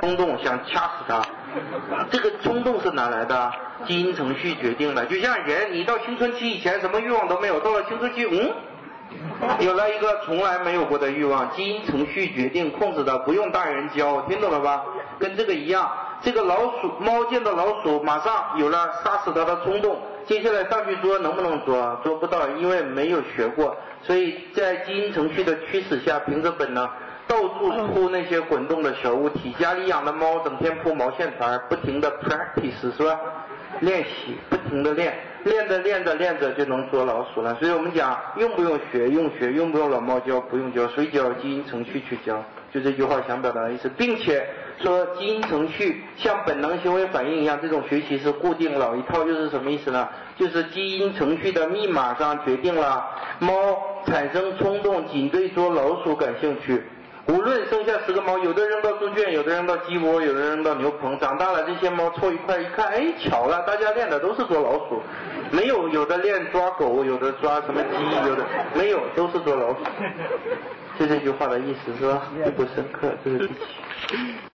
冲动想掐死他，这个冲动是哪来的？基因程序决定的。就像人，你到青春期以前什么欲望都没有，到了青春期，嗯，有了一个从来没有过的欲望，基因程序决定控制的，不用大人教，听懂了吧？跟这个一样，这个老鼠猫见到老鼠，马上有了杀死它的冲动。接下来上去捉能不能捉？捉不到，因为没有学过。所以在基因程序的驱使下，凭着本能，到处扑那些滚动的小物体。家里养的猫整天扑毛线团，不停的 practice 是吧？练习，不停的练，练着练着练着就能捉老鼠了。所以我们讲用不用学？用学，用不用老猫教？不用教，谁教？基因程序去教。就这句话想表达的意思，并且说基因程序像本能行为反应一样，这种学习是固定老一套，就是什么意思呢？就是基因程序的密码上决定了猫产生冲动，仅对捉老鼠感兴趣。无论生下十个猫，有的扔到猪圈，有的扔到鸡窝，有的扔到牛棚，长大了这些猫凑一块一看，哎，巧了，大家练的都是捉老鼠，没有有的练抓狗，有的抓什么鸡，有的没有，都是捉老鼠。就这句话的意思是吧？不深刻，这是第七。